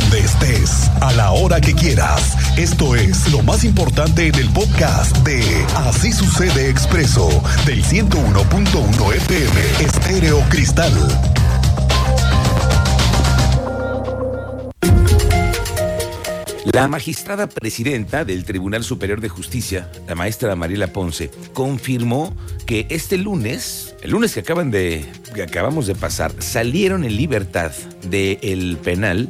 donde estés, a la hora que quieras. Esto es lo más importante en el podcast de Así sucede expreso del 101.1 FM Estéreo Cristal. La magistrada presidenta del Tribunal Superior de Justicia, la maestra Mariela Ponce, confirmó que este lunes, el lunes que acaban de que acabamos de pasar, salieron en libertad del penal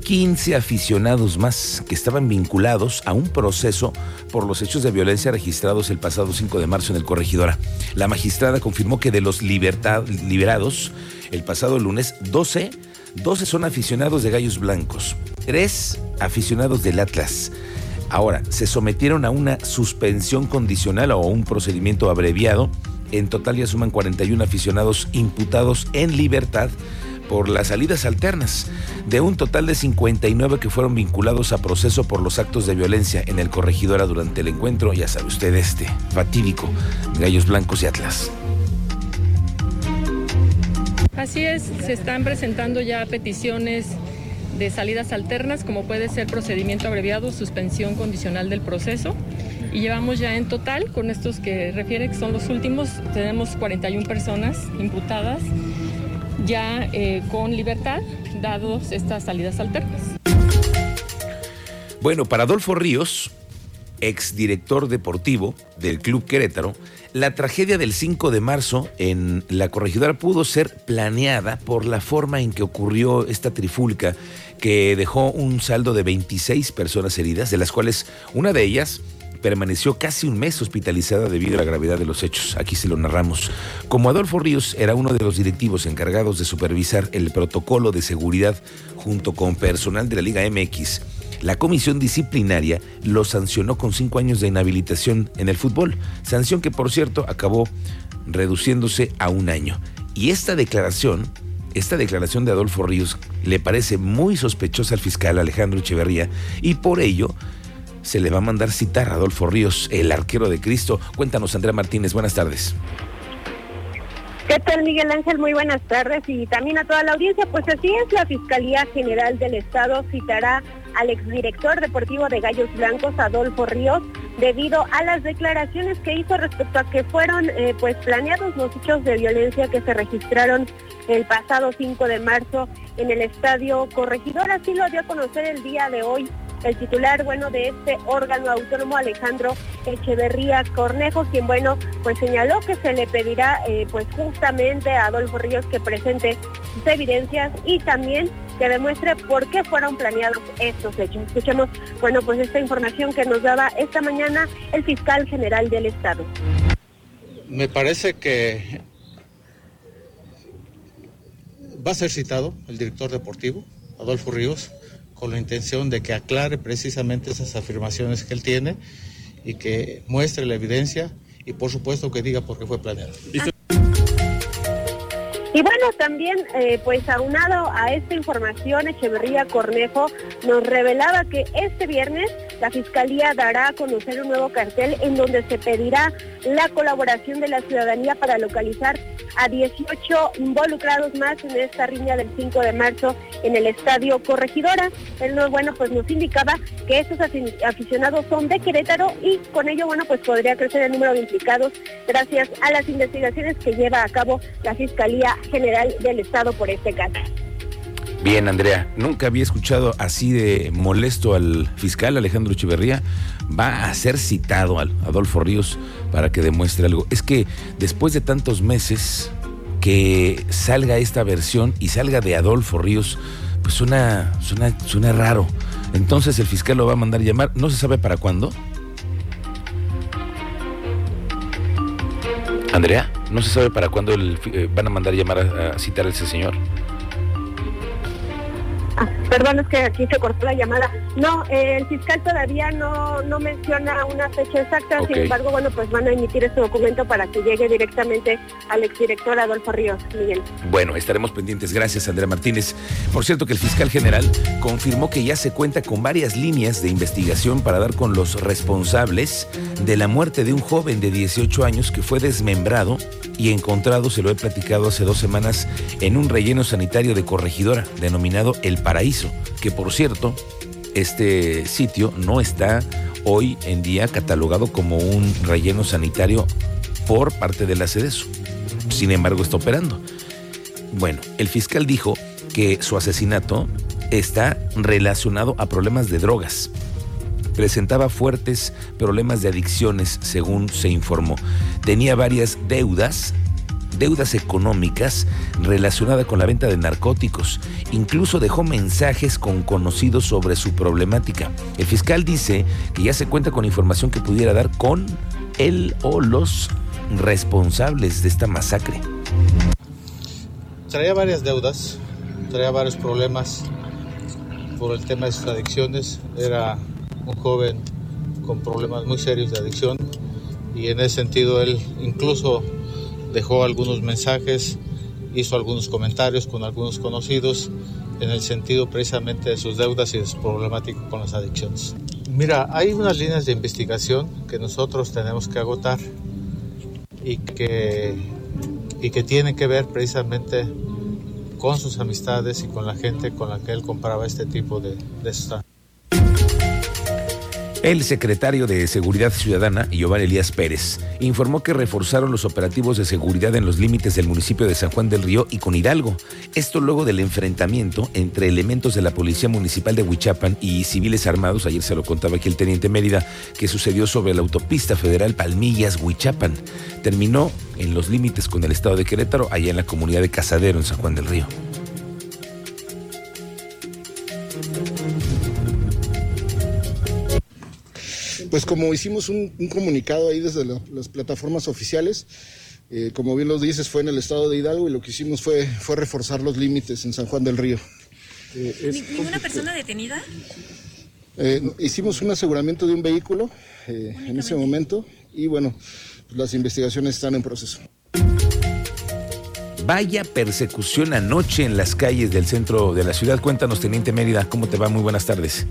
15 aficionados más que estaban vinculados a un proceso por los hechos de violencia registrados el pasado 5 de marzo en el Corregidora. La magistrada confirmó que de los libertad, liberados el pasado lunes, 12, 12 son aficionados de Gallos Blancos, 3 aficionados del Atlas. Ahora, se sometieron a una suspensión condicional o a un procedimiento abreviado. En total ya suman 41 aficionados imputados en libertad por las salidas alternas, de un total de 59 que fueron vinculados a proceso por los actos de violencia en el corregidora durante el encuentro, ya sabe usted este, fatídico, Gallos Blancos y Atlas. Así es, se están presentando ya peticiones de salidas alternas, como puede ser procedimiento abreviado, suspensión condicional del proceso. Y llevamos ya en total, con estos que refiere, que son los últimos, tenemos 41 personas imputadas ya eh, con libertad, dados estas salidas alternas. Bueno, para Adolfo Ríos, exdirector deportivo del Club Querétaro, la tragedia del 5 de marzo en la corregidora pudo ser planeada por la forma en que ocurrió esta trifulca que dejó un saldo de 26 personas heridas, de las cuales una de ellas permaneció casi un mes hospitalizada debido a la gravedad de los hechos. Aquí se lo narramos. Como Adolfo Ríos era uno de los directivos encargados de supervisar el protocolo de seguridad junto con personal de la Liga MX, la comisión disciplinaria lo sancionó con cinco años de inhabilitación en el fútbol, sanción que por cierto acabó reduciéndose a un año. Y esta declaración, esta declaración de Adolfo Ríos le parece muy sospechosa al fiscal Alejandro Echeverría y por ello se le va a mandar citar a Adolfo Ríos, el arquero de Cristo. Cuéntanos, Andrea Martínez, buenas tardes. ¿Qué tal, Miguel Ángel? Muy buenas tardes y también a toda la audiencia. Pues así es, la Fiscalía General del Estado citará al exdirector deportivo de Gallos Blancos, Adolfo Ríos, debido a las declaraciones que hizo respecto a que fueron eh, pues planeados los hechos de violencia que se registraron el pasado 5 de marzo en el Estadio Corregidor. Así lo dio a conocer el día de hoy el titular, bueno, de este órgano autónomo, Alejandro Echeverría Cornejo, quien, bueno, pues señaló que se le pedirá, eh, pues justamente a Adolfo Ríos que presente sus evidencias y también que demuestre por qué fueron planeados estos hechos. Escuchemos, bueno, pues esta información que nos daba esta mañana el fiscal general del Estado. Me parece que va a ser citado el director deportivo, Adolfo Ríos, con la intención de que aclare precisamente esas afirmaciones que él tiene y que muestre la evidencia y por supuesto que diga por qué fue planeado. Y bueno, también, eh, pues aunado a esta información, Echeverría Cornejo nos revelaba que este viernes la Fiscalía dará a conocer un nuevo cartel en donde se pedirá la colaboración de la ciudadanía para localizar a 18 involucrados más en esta riña del 5 de marzo en el Estadio Corregidora. Él, bueno, pues nos indicaba que estos aficionados son de Querétaro y con ello, bueno, pues podría crecer el número de implicados gracias a las investigaciones que lleva a cabo la Fiscalía General del Estado por este caso. Bien, Andrea, nunca había escuchado así de molesto al fiscal Alejandro Echeverría. Va a ser citado al Adolfo Ríos para que demuestre algo. Es que después de tantos meses que salga esta versión y salga de Adolfo Ríos, pues suena, suena, raro. Entonces el fiscal lo va a mandar llamar. ¿No se sabe para cuándo? Andrea, ¿no se sabe para cuándo eh, van a mandar llamar a citar a ese señor? 啊。Perdón, es que aquí se cortó la llamada. No, el fiscal todavía no, no menciona una fecha exacta, sin embargo, bueno, pues van a emitir ese documento para que llegue directamente al exdirector Adolfo Ríos, Miguel. Bueno, estaremos pendientes. Gracias, Andrea Martínez. Por cierto, que el fiscal general confirmó que ya se cuenta con varias líneas de investigación para dar con los responsables de la muerte de un joven de 18 años que fue desmembrado y encontrado, se lo he platicado hace dos semanas, en un relleno sanitario de corregidora denominado El Paraíso, que por cierto, este sitio no está hoy en día catalogado como un relleno sanitario por parte de la. Sin embargo, está operando. Bueno, el fiscal dijo que su asesinato está relacionado a problemas de drogas. Presentaba fuertes problemas de adicciones, según se informó. Tenía varias deudas, deudas económicas relacionadas con la venta de narcóticos. Incluso dejó mensajes con conocidos sobre su problemática. El fiscal dice que ya se cuenta con información que pudiera dar con él o los responsables de esta masacre. Traía varias deudas, traía varios problemas por el tema de sus adicciones. Era un joven con problemas muy serios de adicción y en ese sentido él incluso dejó algunos mensajes, hizo algunos comentarios con algunos conocidos en el sentido precisamente de sus deudas y de su problemática con las adicciones. Mira, hay unas líneas de investigación que nosotros tenemos que agotar y que, y que tienen que ver precisamente con sus amistades y con la gente con la que él compraba este tipo de, de sustancias. El secretario de Seguridad Ciudadana, Giovanni Elías Pérez, informó que reforzaron los operativos de seguridad en los límites del municipio de San Juan del Río y con Hidalgo. Esto luego del enfrentamiento entre elementos de la Policía Municipal de Huichapan y civiles armados, ayer se lo contaba aquí el teniente Mérida, que sucedió sobre la autopista federal Palmillas-Huichapan. Terminó en los límites con el estado de Querétaro, allá en la comunidad de Casadero, en San Juan del Río. Pues como hicimos un, un comunicado ahí desde la, las plataformas oficiales, eh, como bien lo dices, fue en el estado de Hidalgo y lo que hicimos fue, fue reforzar los límites en San Juan del Río. Eh, es, ¿Ninguna persona detenida? Eh, hicimos un aseguramiento de un vehículo en ese momento y bueno, pues las investigaciones están en proceso. Vaya persecución anoche en las calles del centro de la ciudad. Cuéntanos, Teniente Mérida, ¿cómo te va? Muy buenas tardes.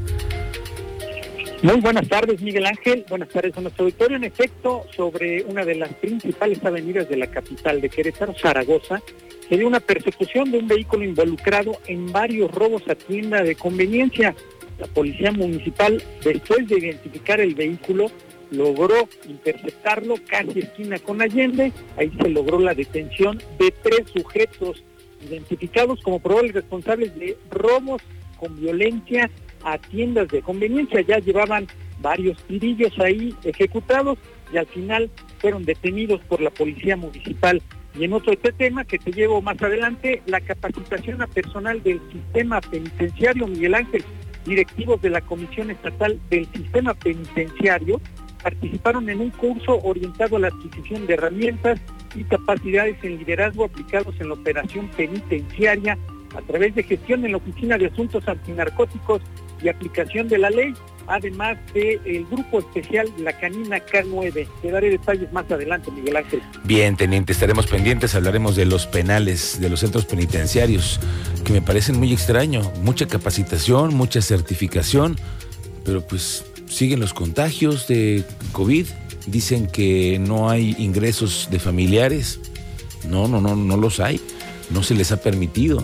Muy buenas tardes, Miguel Ángel. Buenas tardes a nuestro auditorio. En efecto, sobre una de las principales avenidas de la capital de Querétaro, Zaragoza, se dio una persecución de un vehículo involucrado en varios robos a tienda de conveniencia. La policía municipal, después de identificar el vehículo, logró interceptarlo casi esquina con Allende. Ahí se logró la detención de tres sujetos identificados como probables responsables de robos con violencia a tiendas de conveniencia. Ya llevaban varios tirillos ahí ejecutados y al final fueron detenidos por la policía municipal. Y en otro este tema que te llevo más adelante, la capacitación a personal del sistema penitenciario, Miguel Ángel, directivos de la Comisión Estatal del Sistema Penitenciario, participaron en un curso orientado a la adquisición de herramientas y capacidades en liderazgo aplicados en la operación penitenciaria a través de gestión en la Oficina de Asuntos Antinarcóticos y aplicación de la ley, además del el grupo especial La Canina K9. Te daré detalles más adelante, Miguel Ángel. Bien, teniente, estaremos pendientes, hablaremos de los penales, de los centros penitenciarios, que me parecen muy extraño, mucha capacitación, mucha certificación, pero pues siguen los contagios de COVID, dicen que no hay ingresos de familiares, no, no, no, no los hay, no se les ha permitido.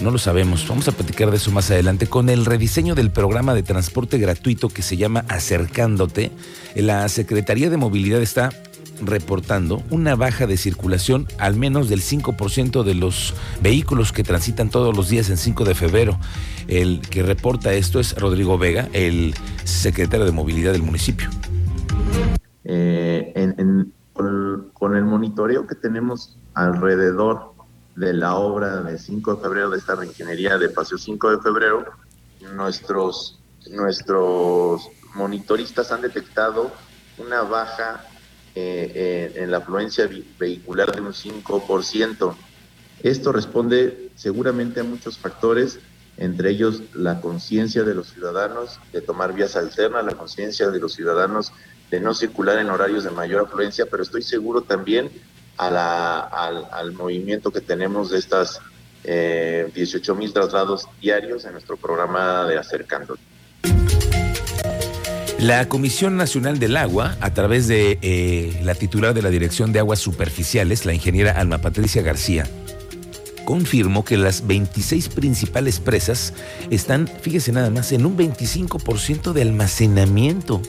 No lo sabemos. Vamos a platicar de eso más adelante. Con el rediseño del programa de transporte gratuito que se llama Acercándote, la Secretaría de Movilidad está reportando una baja de circulación al menos del 5% de los vehículos que transitan todos los días en 5 de febrero. El que reporta esto es Rodrigo Vega, el secretario de Movilidad del municipio. Eh, con el monitoreo que tenemos alrededor de la obra de 5 de febrero, de esta reingeniería de Paseo 5 de febrero, nuestros, nuestros monitoristas han detectado una baja eh, eh, en la afluencia vehicular de un 5%. Esto responde seguramente a muchos factores, entre ellos la conciencia de los ciudadanos de tomar vías alternas, la conciencia de los ciudadanos de no circular en horarios de mayor afluencia, pero estoy seguro también al, al, movimiento que tenemos de estas eh, 18 mil traslados diarios en nuestro programa de Acercando. La Comisión Nacional del Agua, a través de eh, la titular de la Dirección de Aguas Superficiales, la ingeniera Alma Patricia García, confirmó que las 26 principales presas están, fíjese nada más, en un 25% de almacenamiento.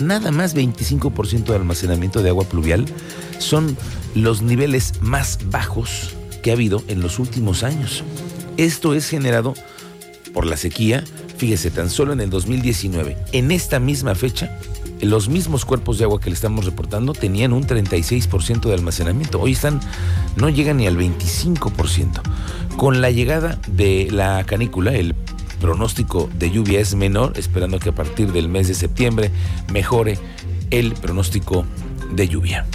Nada más 25% de almacenamiento de agua pluvial son los niveles más bajos que ha habido en los últimos años. Esto es generado por la sequía, fíjese, tan solo en el 2019, en esta misma fecha, los mismos cuerpos de agua que le estamos reportando tenían un 36% de almacenamiento. Hoy están, no llegan ni al 25%. Con la llegada de la canícula, el pronóstico de lluvia es menor, esperando que a partir del mes de septiembre mejore el pronóstico de lluvia.